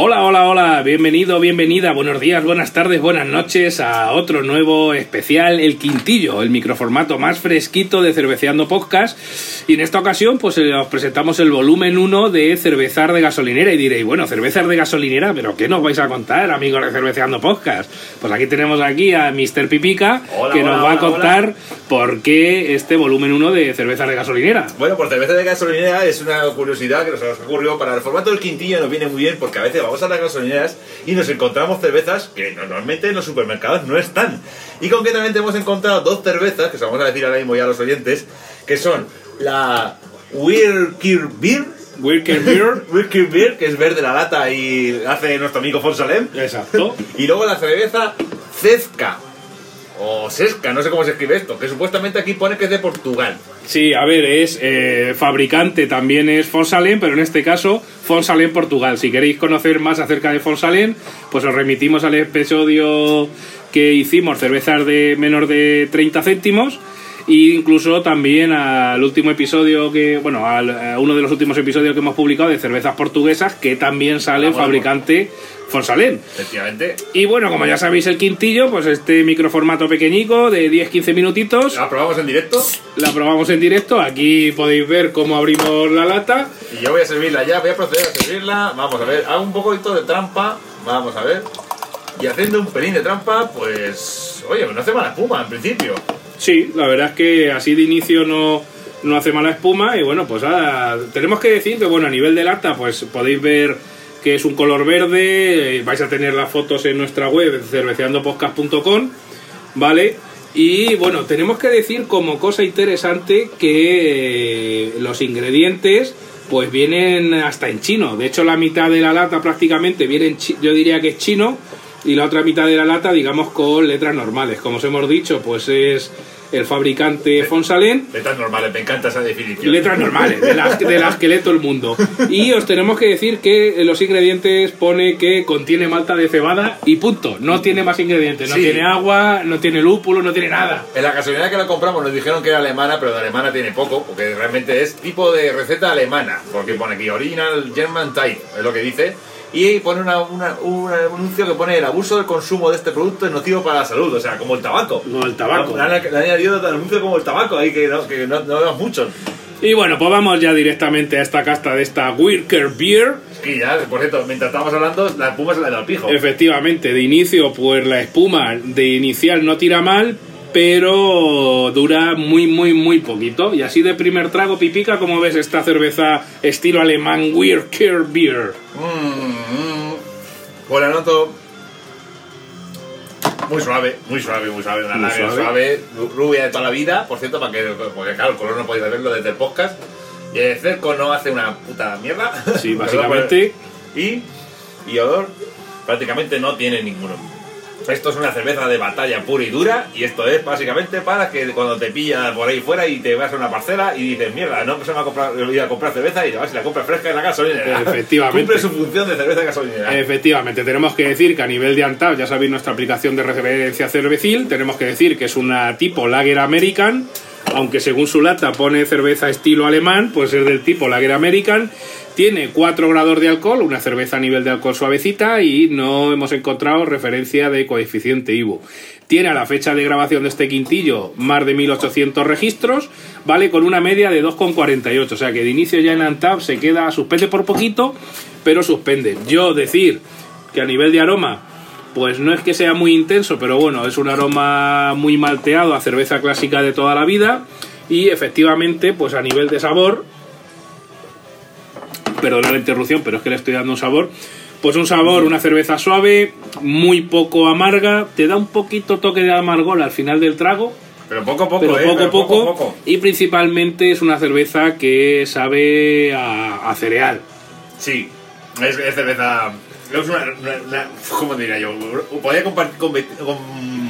Hola, hola, hola, bienvenido, bienvenida, buenos días, buenas tardes, buenas noches a otro nuevo especial, El Quintillo, el microformato más fresquito de Cerveceando Podcast. Y en esta ocasión, pues eh, os presentamos el volumen 1 de Cervezar de Gasolinera. Y diréis, bueno, cervezas de gasolinera, pero ¿qué nos vais a contar, amigos de Cerveceando Podcast? Pues aquí tenemos aquí a Mr. Pipica, Hola, que hola, nos va a contar por qué este volumen 1 de Cervezas de Gasolinera. Bueno, pues cerveza de gasolinera es una curiosidad que nos ocurrió para el formato del quintillo nos viene muy bien porque a veces vamos a las gasolineras y nos encontramos cervezas que normalmente en los supermercados no están. Y concretamente hemos encontrado dos cervezas, que se vamos a decir ahora mismo ya a los oyentes, que son la Wirkir Beer, Beer. Wirkir Beer, que es verde la lata y hace nuestro amigo Fonsalem, Exacto. y luego la cerveza Cezca. O Sesca, no sé cómo se escribe esto, que supuestamente aquí pone que es de Portugal. Sí, a ver, es eh, fabricante también es Fonsalén, pero en este caso Fonsalén Portugal. Si queréis conocer más acerca de Fonsalén, pues os remitimos al episodio que hicimos, cervezas de menor de 30 céntimos. E incluso también al último episodio que, bueno, al, a uno de los últimos episodios que hemos publicado de cervezas portuguesas, que también sale Ah, bueno, fabricante Fonsalén. Efectivamente. Y bueno, como ya sabéis el quintillo, pues este microformato pequeñico de 10-15 minutitos. La probamos en directo La probamos en directo. Aquí podéis ver cómo abrimos la lata. y yo voy a servirla ya, voy a proceder a servirla. Vamos a ver, hago un poquito de trampa, vamos a ver. Y haciendo un pelín de trampa, pues. Oye, no hace mala espuma en principio. Sí, la verdad es que así de inicio no, no hace mala espuma. Y bueno, pues ahora tenemos que decir que, bueno, a nivel de lata, pues podéis ver que es un color verde. eh, Vais a tener las fotos en nuestra web, cerveceandopodcast.com, ¿vale? Y bueno, tenemos que decir como cosa interesante que eh, los ingredientes pues vienen hasta en chino. De hecho, la mitad de la lata prácticamente viene en yo diría que es chino y la otra mitad de la lata, digamos, con letras normales. Como os hemos dicho, pues es el fabricante Fonsalén. Letras normales, me encanta esa definición. Letras normales, de las, de las que lee todo el mundo. Y os tenemos que decir que los ingredientes pone que contiene malta de cebada y punto. No tiene más ingredientes. No Sí. tiene agua, no tiene lúpulo, no tiene nada. En la gasolinera que la compramos nos dijeron que era alemana, pero de alemana tiene poco, porque realmente es tipo de receta alemana, porque pone aquí Original German Type, es lo que dice. Y pone una, una- un anuncio que pone el abuso del consumo de este producto es nocivo para la salud, o sea, como el tabaco. Como el tabaco. Le han, le han añadido anuncio como el tabaco, ahí que no, que no, no vemos mucho. Y bueno, pues vamos ya directamente a esta casta de esta Wirker Beer. Y ya, por cierto, mientras estábamos hablando, la espuma se la da al pijo. Efectivamente, de inicio, pues la espuma de inicial no tira mal, pero dura muy, muy, muy poquito. Y así de primer trago, pipica, como ves esta cerveza estilo alemán Wirker Beer? Mm, mm. Pues la noto muy suave, muy suave, muy suave. Una Muy lager suave. suave, rubia de toda la vida, por cierto, para que, porque claro, el color no podéis verlo desde el podcast. Y el cerco no hace una puta mierda. Sí, básicamente. pues, Y, y olor prácticamente no tiene ninguno. Esto es una cerveza de batalla pura y dura y esto es básicamente para que cuando te pillas por ahí fuera y te vas a una parcela y dices, mierda, no se me va a comprar, voy a comprar cerveza y vas y la compras fresca en la gasolinera. Efectivamente. Cumple su función de cerveza gasolinera. Efectivamente, tenemos que decir que a nivel de Antap, ya sabéis nuestra aplicación de referencia cervecil, tenemos que decir que es una tipo Lager American, aunque según su lata pone cerveza estilo alemán, pues es del tipo Lager American. Tiene 4 grados de alcohol, una cerveza a nivel de alcohol suavecita y no hemos encontrado referencia de coeficiente IBU. Tiene a la fecha de grabación de este quintillo más de 1800 registros, vale con una media de 2,48, o sea que de inicio ya en Antap se queda, suspende por poquito, pero suspende. Yo decir que a nivel de aroma, pues no es que sea muy intenso, pero bueno, es un aroma muy malteado a cerveza clásica de toda la vida y efectivamente, pues a nivel de sabor, perdona la interrupción, pero es que le estoy dando un sabor. Pues un sabor, una cerveza suave, muy poco amarga, te da un poquito toque de amargor al final del trago, Pero poco a poco, pero ¿eh? poco, Pero poco, poco, poco. y principalmente es una cerveza que sabe a, a cereal. Sí, es, es cerveza Es una, una- una- ¿Cómo diría yo? Podría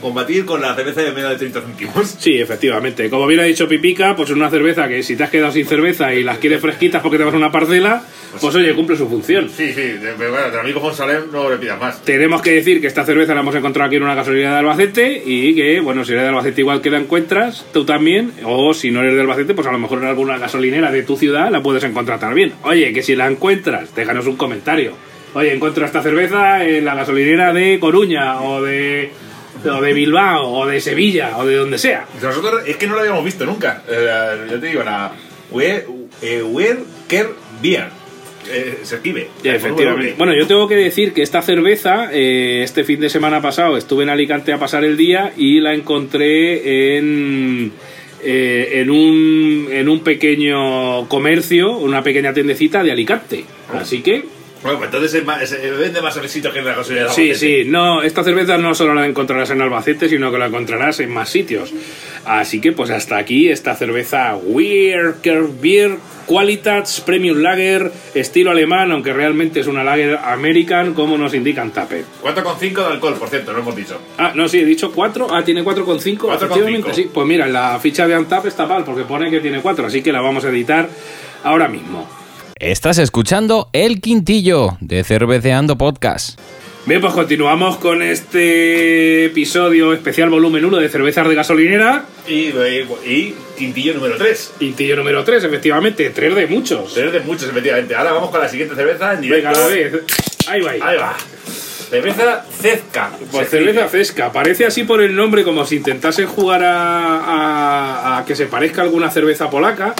combatir, con la cerveza de menos de 30 céntimos. Sí, efectivamente. Como bien ha dicho Pipica, pues es una cerveza que si te has quedado sin cerveza y las quieres fresquitas porque te vas a una parcela, pues oye, cumple su función. Sí, sí, de- pero bueno, del amigo Fonsalem no le pidas más. Tenemos que decir que esta cerveza la hemos encontrado aquí en una gasolinera de Albacete y que, bueno, si eres de Albacete igual que la encuentras, tú también, o si no eres de Albacete, pues a lo mejor en alguna gasolinera de tu ciudad la puedes encontrar también. Oye, que si la encuentras, déjanos un comentario. Oye, encuentro esta cerveza en la gasolinera de Coruña o de, o de Bilbao o de Sevilla o de donde sea. Nosotros es que no lo habíamos visto nunca. Eh, yo te digo, la Where, eh, Where Care Beer. Eh, se escribe. Ya, efectivamente. Bueno, yo tengo que decir que esta cerveza, eh, este fin de semana pasado estuve en Alicante a pasar el día y la encontré en, eh, en, un, en un pequeño comercio, una pequeña tiendecita de Alicante. Así que, Bueno, pues entonces es más, es- vende más cervecitos que en la gasolinera. de sí, sí, no, esta cerveza no solo la encontrarás en Albacete, sino que la encontrarás en más sitios. Así que, pues hasta aquí esta cerveza Weird Beer Qualitats Premium Lager, estilo alemán, aunque realmente es una Lager American, como nos indican Tape. 4,5 de alcohol, por cierto, no hemos dicho. Ah, no, sí, he dicho 4. Ah, tiene 4,5. 4,5. Efectivamente, sí. Pues mira, la ficha de Antap está mal porque pone que tiene 4, así que la vamos a editar ahora mismo. Estás escuchando El Quintillo de Cerveceando Podcast. Bien, pues continuamos con este episodio especial volumen 1 de cervezas de gasolinera. Y, y quintillo número 3. Quintillo número 3, efectivamente, 3 de muchos. Tres de muchos, efectivamente. Ahora vamos con la siguiente cerveza en directo. Venga, a la vez. Ahí va. ahí. Ahí va. Cerveza Cezca. Pues Se cerveza fresca, parece así por el nombre como si intentasen jugar a, a- a que se parezca a alguna cerveza polaca.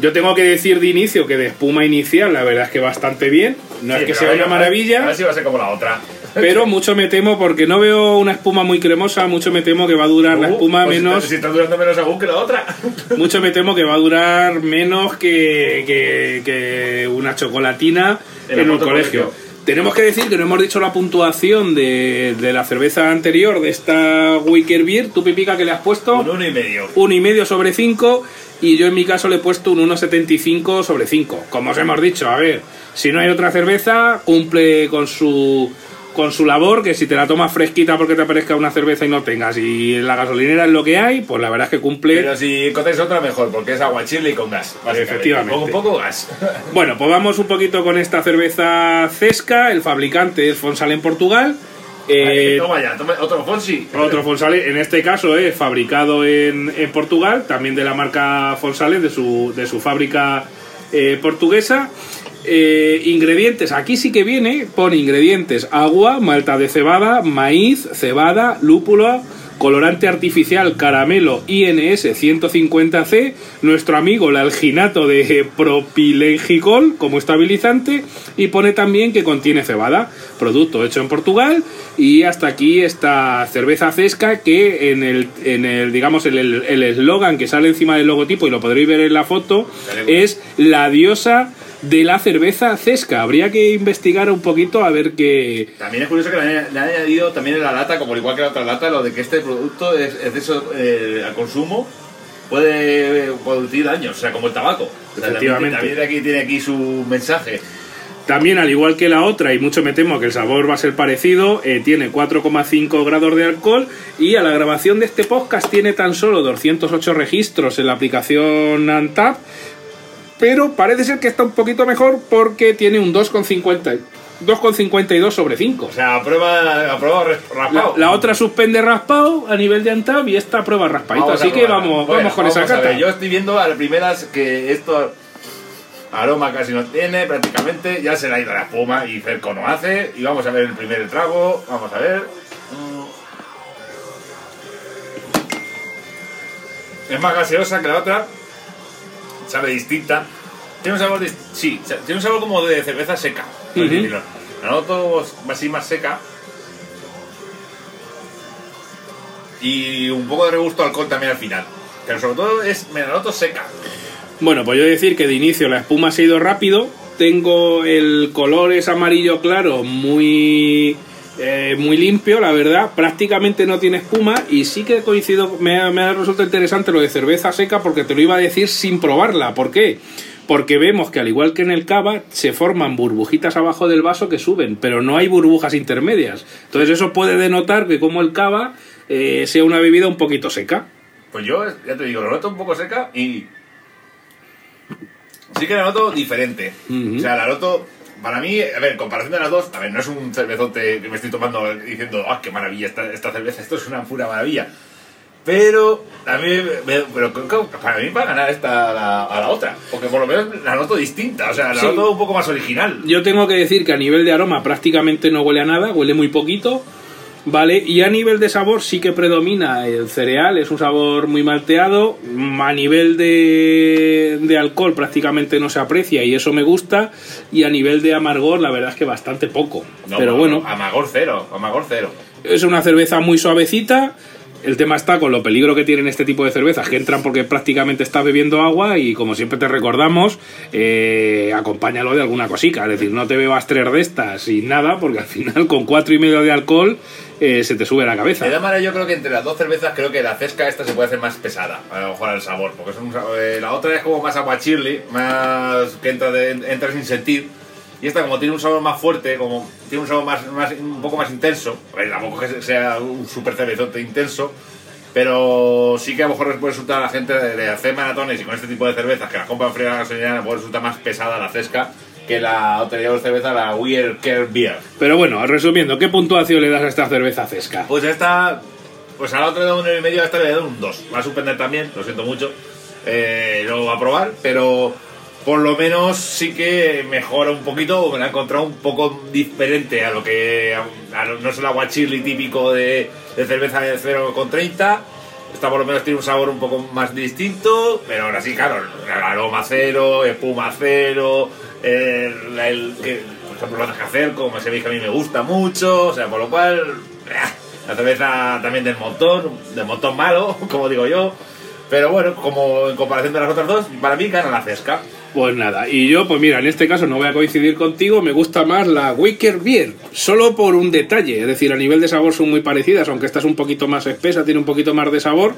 Yo tengo que decir de inicio que de espuma inicial la verdad es que bastante bien, no Sí, es que sea a una A maravilla, ver si va a ser como la otra. pero mucho me temo porque no veo una espuma muy cremosa, mucho me temo que va a durar la Uh, espuma pues menos, Si está durando menos aún que la otra. mucho me temo que va a durar menos que, que- que una chocolatina En en, un colegio. colegio. Tenemos que decir que no hemos dicho la puntuación de, de la cerveza anterior, de esta Wicker Beer. ¿Tú, Pipica, que le has puesto? Un uno y medio. un y medio sobre 5 y yo en mi caso le he puesto un 1,75 sobre 5. Como os hemos dicho, a ver, si no hay otra cerveza, cumple con su con su labor, que si te la tomas fresquita porque te aparezca una cerveza y no tengas y la gasolinera es lo que hay, pues la verdad es que cumple. Pero si encontráis otra, mejor, porque es agua chile y con gas. Efectivamente. Con poco gas. Bueno, pues vamos un poquito con esta cerveza Cesca, el fabricante es Fonsal en Portugal. Eh, toma ya, toma otro Fonsi. Otro Fonsale, en este caso es fabricado en, en Portugal, también de la marca Fonsales, de su, de su fábrica eh, portuguesa. Eh, ingredientes, aquí sí que viene, pone ingredientes, agua, malta de cebada, maíz, cebada, lúpulo, colorante artificial, caramelo, INS 150C, nuestro amigo el alginato de propilengicol como estabilizante y pone también que contiene cebada, producto hecho en Portugal y hasta aquí esta cerveza fresca que en el, en el digamos el el- el eslogan que sale encima del logotipo y lo podréis ver en la foto es la diosa de la cerveza cesca. Habría que investigar un poquito a ver qué, También es curioso que le han, le han añadido también en la lata, como igual que la otra lata, lo de que este producto es, es de eso eh, al consumo puede producir daños, o sea, como el tabaco. O sea, también- Efectivamente. También, aquí tiene aquí su mensaje. También, al igual que la otra, y mucho me temo que el sabor va a ser parecido, eh, tiene 4,5 grados de alcohol y a la grabación de este podcast tiene tan solo 208 registros en la aplicación Antap, pero parece ser que está un poquito mejor porque tiene un 2,50 2,52 sobre 5. O sea, a prueba, a prueba res- La, raspado. la otra suspende raspado a nivel de Antap y esta prueba raspadito. Vamos Así que vamos, Bueno, vamos con esa a cata. ver, Yo estoy viendo a las primeras que esto aroma casi no tiene, prácticamente. Ya se le ha ido la espuma y cerco no hace. Y vamos a ver el primer trago. Vamos a ver. Mm. Es más gaseosa que la otra. Sabe distinta. Tiene un sabor, dis- sí, tiene un sabor como de cerveza seca. Ujú. decirlo. La noto así más seca. Y un poco de regusto alcohol también al final. Pero sobre todo es, me la noto seca. Bueno, pues yo decir que de inicio la espuma se ha ido rápido. Tengo el color es amarillo claro, muy eh, muy limpio, la verdad. Prácticamente no tiene espuma y sí que coincido, me ha, me ha resultado interesante lo de cerveza seca porque te lo iba a decir sin probarla. ¿Por qué? porque vemos que al igual que en el cava se forman burbujitas abajo del vaso que suben, pero no hay burbujas intermedias. Entonces eso puede denotar que como el cava eh, sea una bebida un poquito seca. Pues yo, ya te digo, lo noto un poco seca y. Sí que la noto diferente. O sea, la noto. Para mí, a ver, en comparación de las dos, a ver, no es un cervezote que me estoy tomando diciendo, ¡ah, qué maravilla esta, esta cerveza! Esto es una pura maravilla. Pero a mí, me- pero para mí va a ganar esta a la, a la otra. Porque por lo menos la noto distinta, o sea, la Sí. noto un poco más original. Yo tengo que decir que a nivel de aroma prácticamente no huele a nada, huele muy poquito, ¿vale? Y a nivel de sabor sí que predomina el cereal, es un sabor muy malteado, a nivel de, de alcohol prácticamente no se aprecia y eso me gusta, y a nivel de amargor la verdad es que bastante poco. No, Pero bueno, Amagor cero, Amagor cero. es una cerveza muy suavecita. El tema está con lo peligro que tienen este tipo de cervezas, que entran porque prácticamente estás bebiendo agua y como siempre te recordamos, eh, acompáñalo de alguna cosica. Es decir, no te bebas tres de estas y nada, porque al final con cuatro y medio de alcohol eh, se te sube la cabeza. De todas maneras, yo creo que entre las dos cervezas, creo que la cesca esta se puede hacer más pesada, a lo mejor al sabor, porque eh, la otra es como más aguachirli, más que entra, de- entra sin sentir, y esta como tiene un sabor más fuerte, como tiene un sabor más, más un poco más intenso, a tampoco que sea un super cervezote intenso, pero sí que a lo mejor les puede resultar a la gente de, hacer maratones y con este tipo de cervezas que las compran fría a la gasolinera, les puede resultar más pesada la cesca que la otra cerveza, la Weird Care Beer. Pero bueno, resumiendo, ¿qué puntuación le das a esta cerveza cesca? Pues esta, pues a la otra de un 9,5, a esta le doy un 2. Va a suspender también, lo siento mucho. Eh, lo va a probar, pero por lo menos sí que mejora un poquito, me la he encontrado un poco diferente a lo que. a lo- no es el aguachirri típico de, de cerveza de 0,30. Esta por lo menos tiene un sabor un poco más distinto, pero ahora sí, claro, aroma cero, espuma cero, el, que, por ejemplo, lo haces hacer, como ve que a mí me gusta mucho, o sea, por lo cual, la cerveza también del montón, del montón malo, como digo yo, pero bueno, como en comparación de las otras dos, para mí gana la cesca. Pues nada, y yo, pues mira, en este caso no voy a coincidir contigo, me gusta más la Wicker Beer, solo por un detalle, es decir, a nivel de sabor son muy parecidas, aunque esta es un poquito más espesa, tiene un poquito más de sabor,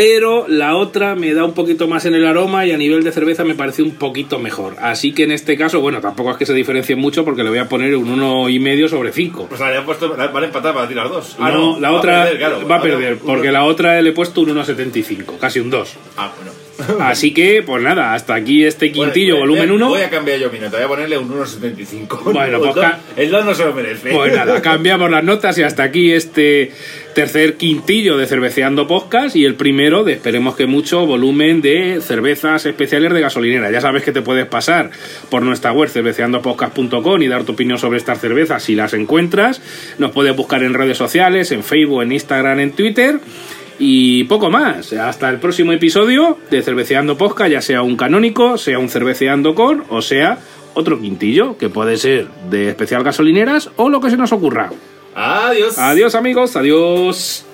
pero la otra me da un poquito más en el aroma y a nivel de cerveza me parece un poquito mejor. Así que en este caso, bueno, tampoco es que se diferencie mucho porque le voy a poner un uno y medio sobre 5. Pues la habían puesto, la- van a empatar para ti las dos. Ah, no, la otra perder, claro. va a perder, porque la otra le he puesto un 1,75, casi un 2. Ah, bueno. Así que, pues nada, hasta aquí este quintillo, Voy- volumen voy- 1. Voy a cambiar yo mi nota, voy a ponerle un 1,75. Bueno, pues dos- El 2 no se lo merece. Pues nada, cambiamos las notas y hasta aquí este tercer quintillo de Cerveceando Podcast y el primero de esperemos que mucho volumen de cervezas especiales de gasolinera. Ya sabes que te puedes pasar por nuestra web cerveceandopodcast.com y dar tu opinión sobre estas cervezas si las encuentras. Nos puedes buscar en redes sociales, en Facebook, en Instagram, en Twitter. Y poco más. Hasta el próximo episodio de Cerveceando Podcast, ya sea un canónico, sea un cerveceando con, o sea otro quintillo, que puede ser de especial gasolineras o lo que se nos ocurra. Adiós. Adiós amigos, adiós.